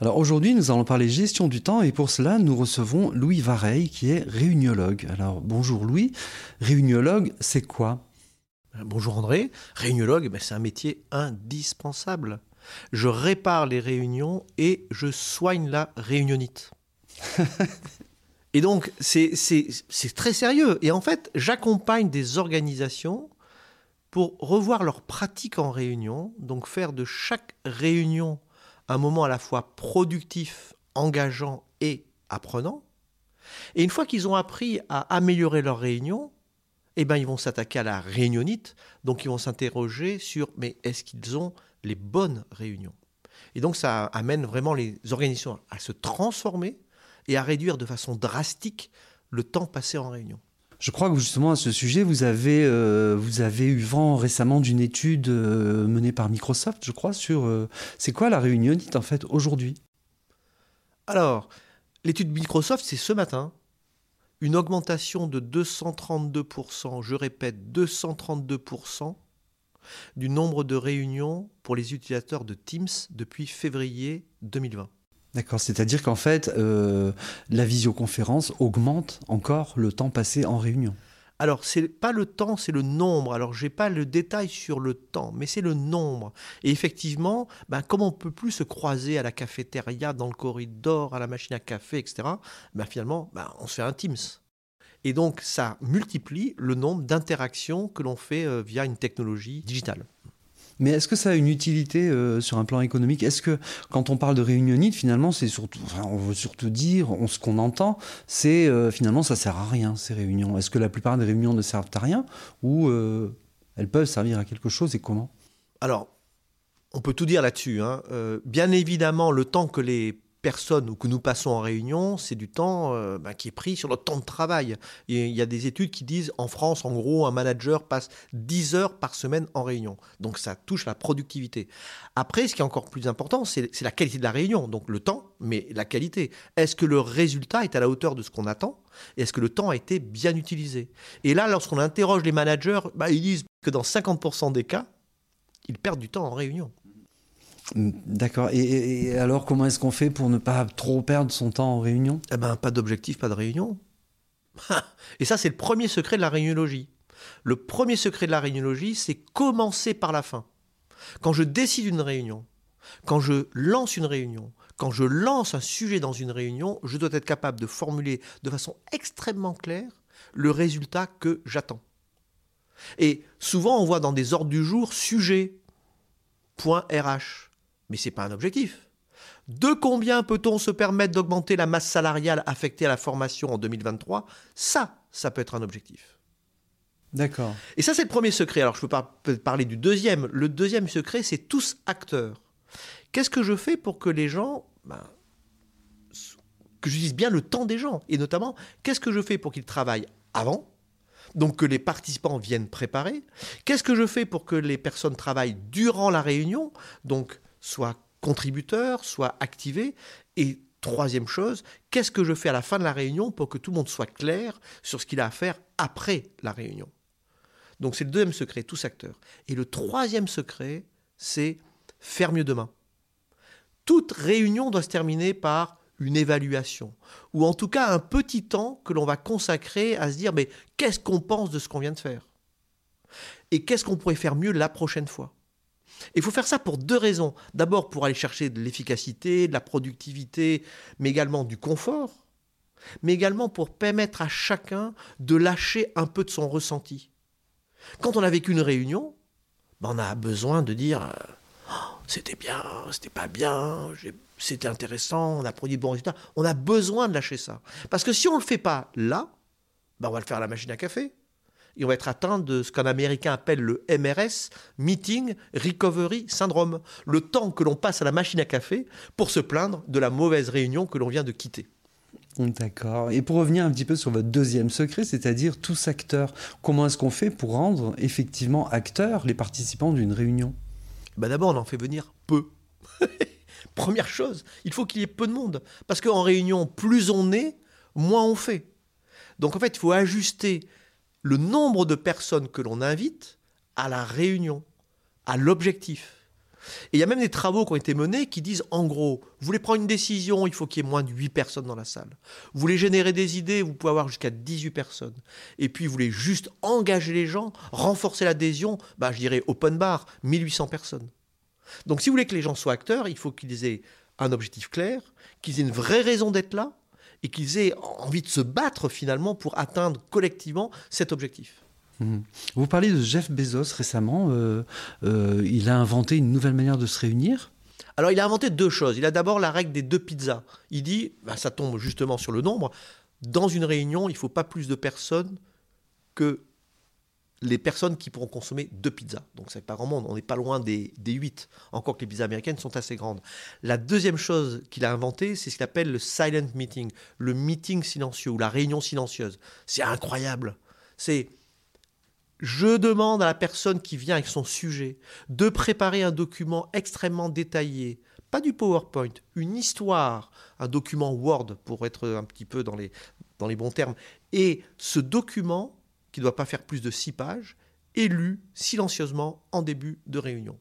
Alors aujourd'hui, nous allons parler gestion du temps et pour cela, nous recevons Louis Vareille qui est réuniologue. Alors bonjour Louis, réuniologue, c'est quoi? Bonjour André, réuniologue, ben, c'est un métier indispensable. Je répare les réunions et je soigne la réunionite. et donc, c'est très sérieux. Et en fait, j'accompagne des organisations pour revoir leurs pratiques en réunion, donc faire de chaque réunion un moment à la fois productif, engageant et apprenant. Et une fois qu'ils ont appris à améliorer leur réunion, eh ben, ils vont s'attaquer à la réunionite, donc ils vont s'interroger sur mais est-ce qu'ils ont les bonnes réunions? Et donc ça amène vraiment les organisations à se transformer et à réduire de façon drastique le temps passé en réunion. Je crois que justement à ce sujet, vous avez, euh, eu vent récemment d'une étude euh, menée par Microsoft, je crois, sur euh, c'est quoi la réunionite en fait aujourd'hui? Alors, l'étude Microsoft, c'est ce matin. Une augmentation de 232%, je répète, 232% du nombre de réunions pour les utilisateurs de Teams depuis février 2020. D'accord, c'est-à-dire qu'en fait, euh, la visioconférence augmente encore le temps passé en réunion. Alors, c'est pas le temps, c'est le nombre. Alors, j'ai pas le détail sur le temps, mais c'est le nombre. Et effectivement, ben, comme on peut plus se croiser à la cafétéria, dans le corridor, à la machine à café, etc., ben, finalement, ben, on se fait un Teams. Et donc, ça multiplie le nombre d'interactions que l'on fait euh, via une technologie digitale. Mais est-ce que ça a une utilité euh, sur un plan économique? Est-ce que quand on parle de réunionite, finalement, c'est surtout, on veut surtout dire, on, ce qu'on entend, c'est euh, finalement ça sert à rien ces réunions. Est-ce que la plupart des réunions ne servent à rien? Ou euh, elles peuvent servir à quelque chose et comment? Alors, on peut tout dire là-dessus. Hein. bien évidemment, le temps que les personne ou que nous passons en réunion, c'est du temps euh, bah, qui est pris sur notre temps de travail. il y a des études qui disent en France, en gros, un manager passe 10 heures par semaine en réunion. Donc ça touche la productivité. Après, ce qui est encore plus important, c'est la qualité de la réunion. Donc le temps, mais la qualité. Est-ce que le résultat est à la hauteur de ce qu'on attend? Est-ce que le temps a été bien utilisé? Et là, lorsqu'on interroge les managers, bah, ils disent que dans 50% des cas, ils perdent du temps en réunion. D'accord. Et, alors, comment est-ce qu'on fait pour ne pas trop perdre son temps en réunion? Eh ben, pas d'objectif, pas de réunion. et ça, c'est le premier secret de la réuniologie. Le premier secret de la réuniologie, c'est commencer par la fin. Quand je décide une réunion, quand je lance une réunion, quand je lance un sujet dans une réunion, je dois être capable de formuler de façon extrêmement claire le résultat que j'attends. Et souvent, on voit dans des ordres du jour sujet, mais ce n'est pas un objectif. De combien peut-on se permettre d'augmenter la masse salariale affectée à la formation en 2023 Ça, ça peut être un objectif. D'accord. Et ça, c'est le premier secret. Alors, je peux pas parler du deuxième. Le deuxième secret, c'est tous acteurs. Qu'est-ce que je fais pour que les gens, ben, que j'utilise bien le temps des gens Et notamment, qu'est-ce que je fais pour qu'ils travaillent avant donc que les participants viennent préparer? Qu'est-ce que je fais pour que les personnes travaillent durant la réunion? Donc soit contributeur, soit activé. Et troisième chose, qu'est-ce que je fais à la fin de la réunion pour que tout le monde soit clair sur ce qu'il a à faire après la réunion? Donc c'est le deuxième secret, tous acteurs. Et le troisième secret, c'est faire mieux demain. Toute réunion doit se terminer par une évaluation, ou en tout cas un petit temps que l'on va consacrer à se dire, mais qu'est-ce qu'on pense de ce qu'on vient de faire? Et qu'est-ce qu'on pourrait faire mieux la prochaine fois? Il faut faire ça pour deux raisons. D'abord pour aller chercher de l'efficacité, de la productivité, mais également du confort, mais également pour permettre à chacun de lâcher un peu de son ressenti. Quand on a vécu une réunion, ben, on a besoin de dire oh, c'était bien, c'était pas bien, c'était intéressant, on a produit de bons résultats. On a besoin de lâcher ça. Parce que si on ne le fait pas là, ben, on va le faire à la machine à café et on va être atteint de ce qu'un Américain appelle le MRS, Meeting Recovery Syndrome, le temps que l'on passe à la machine à café pour se plaindre de la mauvaise réunion que l'on vient de quitter. D'accord. Et pour revenir un petit peu sur votre deuxième secret, c'est-à-dire tous acteurs, comment est-ce qu'on fait pour rendre effectivement acteurs les participants d'une réunion? Bah D'abord, on en fait venir peu. Première chose, il faut qu'il y ait peu de monde. Parce qu'en réunion, plus on est, moins on fait. Donc en fait, il faut ajuster le nombre de personnes que l'on invite à la réunion, à l'objectif. Et il y a même des travaux qui ont été menés qui disent, en gros, vous voulez prendre une décision, il faut qu'il y ait moins de 8 personnes dans la salle. Vous voulez générer des idées, vous pouvez avoir jusqu'à 18 personnes. Et puis, vous voulez juste engager les gens, renforcer l'adhésion, bah, je dirais open bar, 1800 personnes. Donc, si vous voulez que les gens soient acteurs, il faut qu'ils aient un objectif clair, qu'ils aient une vraie raison d'être là, et qu'ils aient envie de se battre finalement pour atteindre collectivement cet objectif. Mhm. Vous parlez de Jeff Bezos récemment. Euh, euh, il a inventé une nouvelle manière de se réunir? Alors, il a inventé deux choses. Il a d'abord la règle des deux pizzas. Il dit, ben, ça tombe justement sur le nombre. Dans une réunion, il ne faut pas plus de personnes que les personnes qui pourront consommer deux pizzas. Donc, c'est pas grand monde. On n'est pas loin des, des 8. Encore que les pizzas américaines sont assez grandes. La deuxième chose qu'il a inventé, c'est ce qu'il appelle le silent meeting, le meeting silencieux ou la réunion silencieuse. C'est incroyable. C'est je demande à la personne qui vient avec son sujet de préparer un document extrêmement détaillé, pas du PowerPoint, une histoire, un document Word pour être un petit peu dans les, dans les bons termes. Et ce document, qui ne doit pas faire plus de six pages, est lu silencieusement en début de réunion.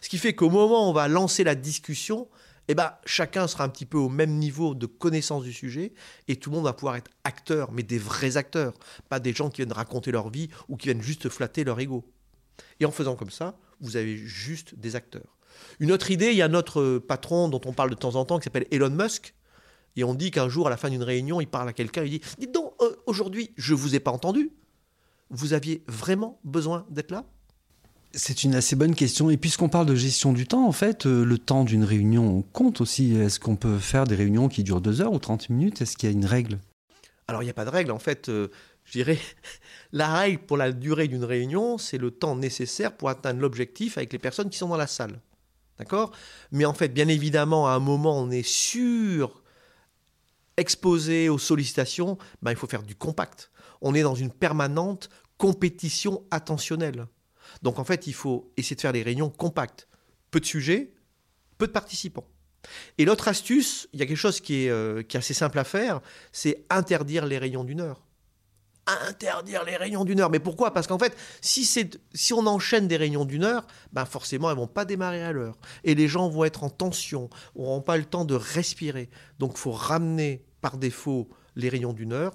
Ce qui fait qu'au moment où on va lancer la discussion, eh ben, chacun sera un petit peu au même niveau de connaissance du sujet et tout le monde va pouvoir être acteur, mais des vrais acteurs, pas des gens qui viennent raconter leur vie ou qui viennent juste flatter leur ego. Et en faisant comme ça, vous avez juste des acteurs. Une autre idée, il y a notre patron dont on parle de temps en temps qui s'appelle Elon Musk. Et on dit qu'un jour, à la fin d'une réunion, il parle à quelqu'un, il dit Dites donc, euh, aujourd'hui, je ne vous ai pas entendu. Vous aviez vraiment besoin d'être là? C'est une assez bonne question. Et puisqu'on parle de gestion du temps, en fait, euh, le temps d'une réunion compte aussi. Est-ce qu'on peut faire des réunions qui durent deux heures ou 30 minutes? Est-ce qu'il y a une règle? Alors, il n'y a pas de règle. En fait, euh, je dirais, la règle pour la durée d'une réunion, c'est le temps nécessaire pour atteindre l'objectif avec les personnes qui sont dans la salle. D'accord? Mais en fait, bien évidemment, à un moment, on est sûr, exposé aux sollicitations, ben, il faut faire du compact. On est dans une permanente compétition attentionnelle. Donc en fait, il faut essayer de faire des réunions compactes. Peu de sujets, peu de participants. Et l'autre astuce, il y a quelque chose qui est, euh, assez simple à faire, c'est interdire les réunions d'une heure. Interdire les réunions d'une heure. Mais pourquoi? Parce qu'en fait, si, si on enchaîne des réunions d'une heure, ben forcément, elles vont pas démarrer à l'heure. Et les gens vont être en tension, n'auront pas le temps de respirer. Donc il faut ramener par défaut les réunions d'une heure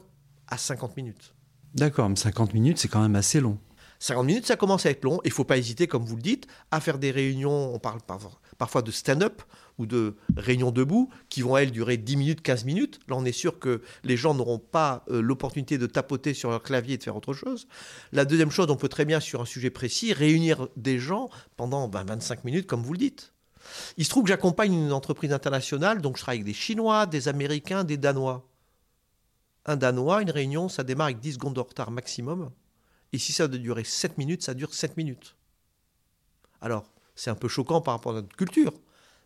à 50 minutes. D'accord, mais 50 minutes, c'est quand même assez long. 50 minutes, ça commence à être long. Il ne faut pas hésiter, comme vous le dites, à faire des réunions, on parle parfois de stand-up ou de réunions debout, qui vont, elles, durer 10 minutes, 15 minutes. Là, on est sûr que les gens n'auront pas euh, l'opportunité de tapoter sur leur clavier et de faire autre chose. La deuxième chose, on peut très bien, sur un sujet précis, réunir des gens pendant 25 ben, minutes, comme vous le dites. Il se trouve que j'accompagne une entreprise internationale, donc je travaille avec des Chinois, des Américains, des Danois. Un Danois, une réunion, ça démarre avec 10 secondes de retard maximum. Et si ça doit durer 7 minutes, ça dure 7 minutes. Alors, c'est un peu choquant par rapport à notre culture.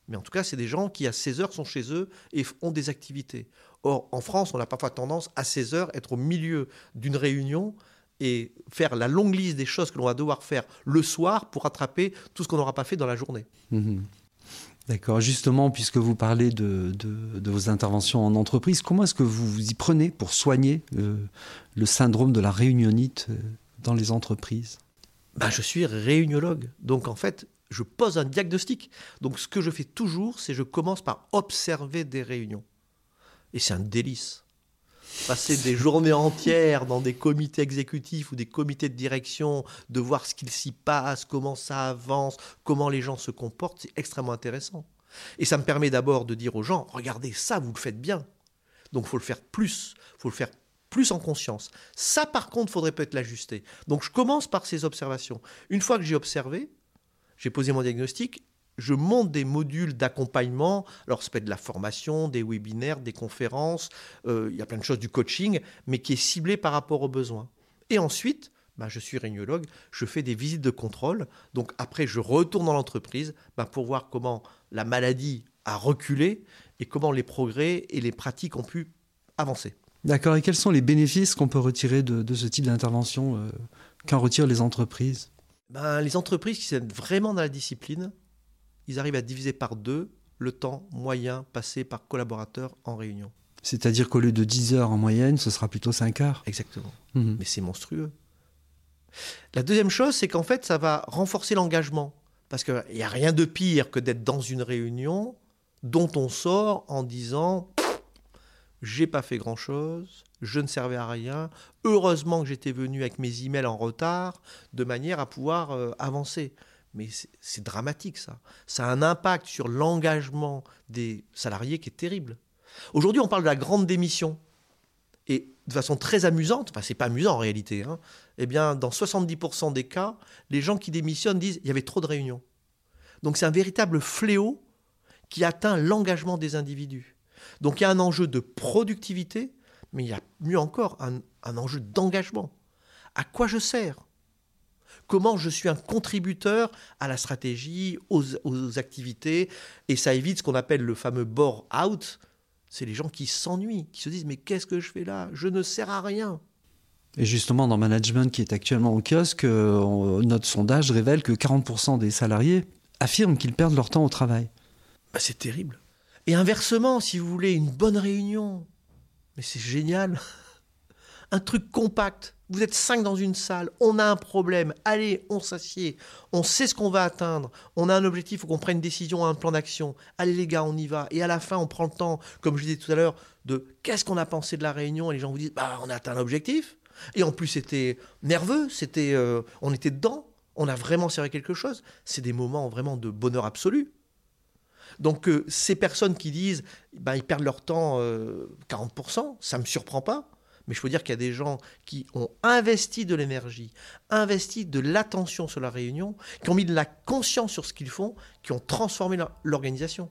Mais en tout cas, c'est des gens qui, à 16 heures, sont chez eux et ont des activités. Or, en France, on a parfois tendance, à 16 heures, être au milieu d'une réunion et faire la longue liste des choses que l'on va devoir faire le soir pour rattraper tout ce qu'on n'aura pas fait dans la journée. Mmh D'accord. Justement, puisque vous parlez de, vos interventions en entreprise, comment est-ce que vous vous y prenez pour soigner euh, le syndrome de la réunionite euh, dans les entreprises? Ben, Je suis réuniologue. Donc en fait, je pose un diagnostic. Donc ce que je fais toujours, c'est je commence par observer des réunions. Et c'est un délice. Passer des journées entières dans des comités exécutifs ou des comités de direction, de voir ce qu'il s'y passe, comment ça avance, comment les gens se comportent, c'est extrêmement intéressant. Et ça me permet d'abord de dire aux gens, regardez, ça, vous le faites bien. Donc faut le faire plus, faut le faire plus en conscience. Ça, par contre, faudrait peut-être l'ajuster. Donc, je commence par ces observations. Une fois que j'ai observé, j'ai posé mon diagnostic, je monte des modules d'accompagnement. Alors, ça peut être de la formation, des webinaires, des conférences, euh, il y a plein de choses, du coaching, mais qui est ciblé par rapport aux besoins. Et ensuite, bah, je suis régnologue, je fais des visites de contrôle. Donc, après, je retourne dans l'entreprise bah, pour voir comment la maladie a reculé et comment les progrès et les pratiques ont pu avancer. D'accord. Et quels sont les bénéfices qu'on peut retirer de, ce type d'intervention euh, qu'en retirent les entreprises? Ben, Les entreprises qui sont vraiment dans la discipline, ils arrivent à diviser par deux le temps moyen passé par collaborateur en réunion. C'est-à-dire qu'au lieu de 10 heures en moyenne, ce sera plutôt 5 heures. Exactement. Mhm. Mais c'est monstrueux. La deuxième chose, c'est qu'en fait, ça va renforcer l'engagement. Parce qu'il n'y a rien de pire que d'être dans une réunion dont on sort en disant j'ai pas fait grand chose, je ne servais à rien, heureusement que j'étais venu avec mes emails en retard, de manière à pouvoir euh, avancer. Mais c'est dramatique ça. Ça a un impact sur l'engagement des salariés qui est terrible. Aujourd'hui, on parle de la grande démission. Et de façon très amusante, enfin c'est pas amusant en réalité, hein, eh bien dans 70% des cas, les gens qui démissionnent disent il y avait trop de réunions. Donc c'est un véritable fléau qui atteint l'engagement des individus. Donc il y a un enjeu de productivité, mais il y a mieux encore un, enjeu d'engagement. À quoi je sers? Comment je suis un contributeur à la stratégie, aux, aux activités, et ça évite ce qu'on appelle le fameux bore out. C'est les gens qui s'ennuient, qui se disent mais qu'est-ce que je fais là? Je ne sers à rien. Et justement, dans Management qui est actuellement au kiosque, euh, notre sondage révèle que 40% des salariés affirment qu'ils perdent leur temps au travail. Bah, c'est terrible. Et inversement, si vous voulez, une bonne réunion, mais c'est génial. Un truc compact. Vous êtes cinq dans une salle, on a un problème, allez, on s'assied, on sait ce qu'on va atteindre, on a un objectif, il faut qu'on prenne une décision, un plan d'action. Allez les gars, on y va. Et à la fin, on prend le temps, comme je disais tout à l'heure, de qu'est-ce qu'on a pensé de la réunion, et les gens vous disent, bah, on a atteint l'objectif. Et en plus, c'était nerveux, c'était, euh, on était dedans, on a vraiment serré quelque chose. C'est des moments vraiment de bonheur absolu. Donc euh, ces personnes qui disent ben, ils perdent leur temps 40%, euh, ça ne me surprend pas. Mais je peux dire qu'il y a des gens qui ont investi de l'énergie, investi de l'attention sur la réunion, qui ont mis de la conscience sur ce qu'ils font, qui ont transformé l'organisation.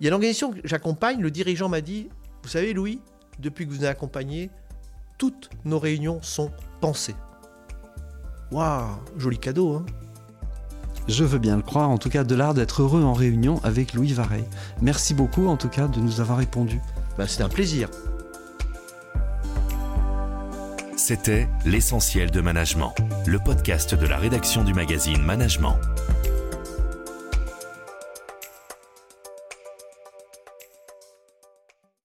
Il y a l'organisation que j'accompagne, le dirigeant m'a dit, vous savez Louis, depuis que vous nous accompagné, toutes nos réunions sont pensées. Waouh, joli cadeau, hein je veux bien le croire, en tout cas de l'art d'être heureux en réunion avec Louis Vareille. Merci beaucoup en tout cas de nous avoir répondu. Bah, C'était un plaisir. C'était L'essentiel de management, le podcast de la rédaction du magazine Management.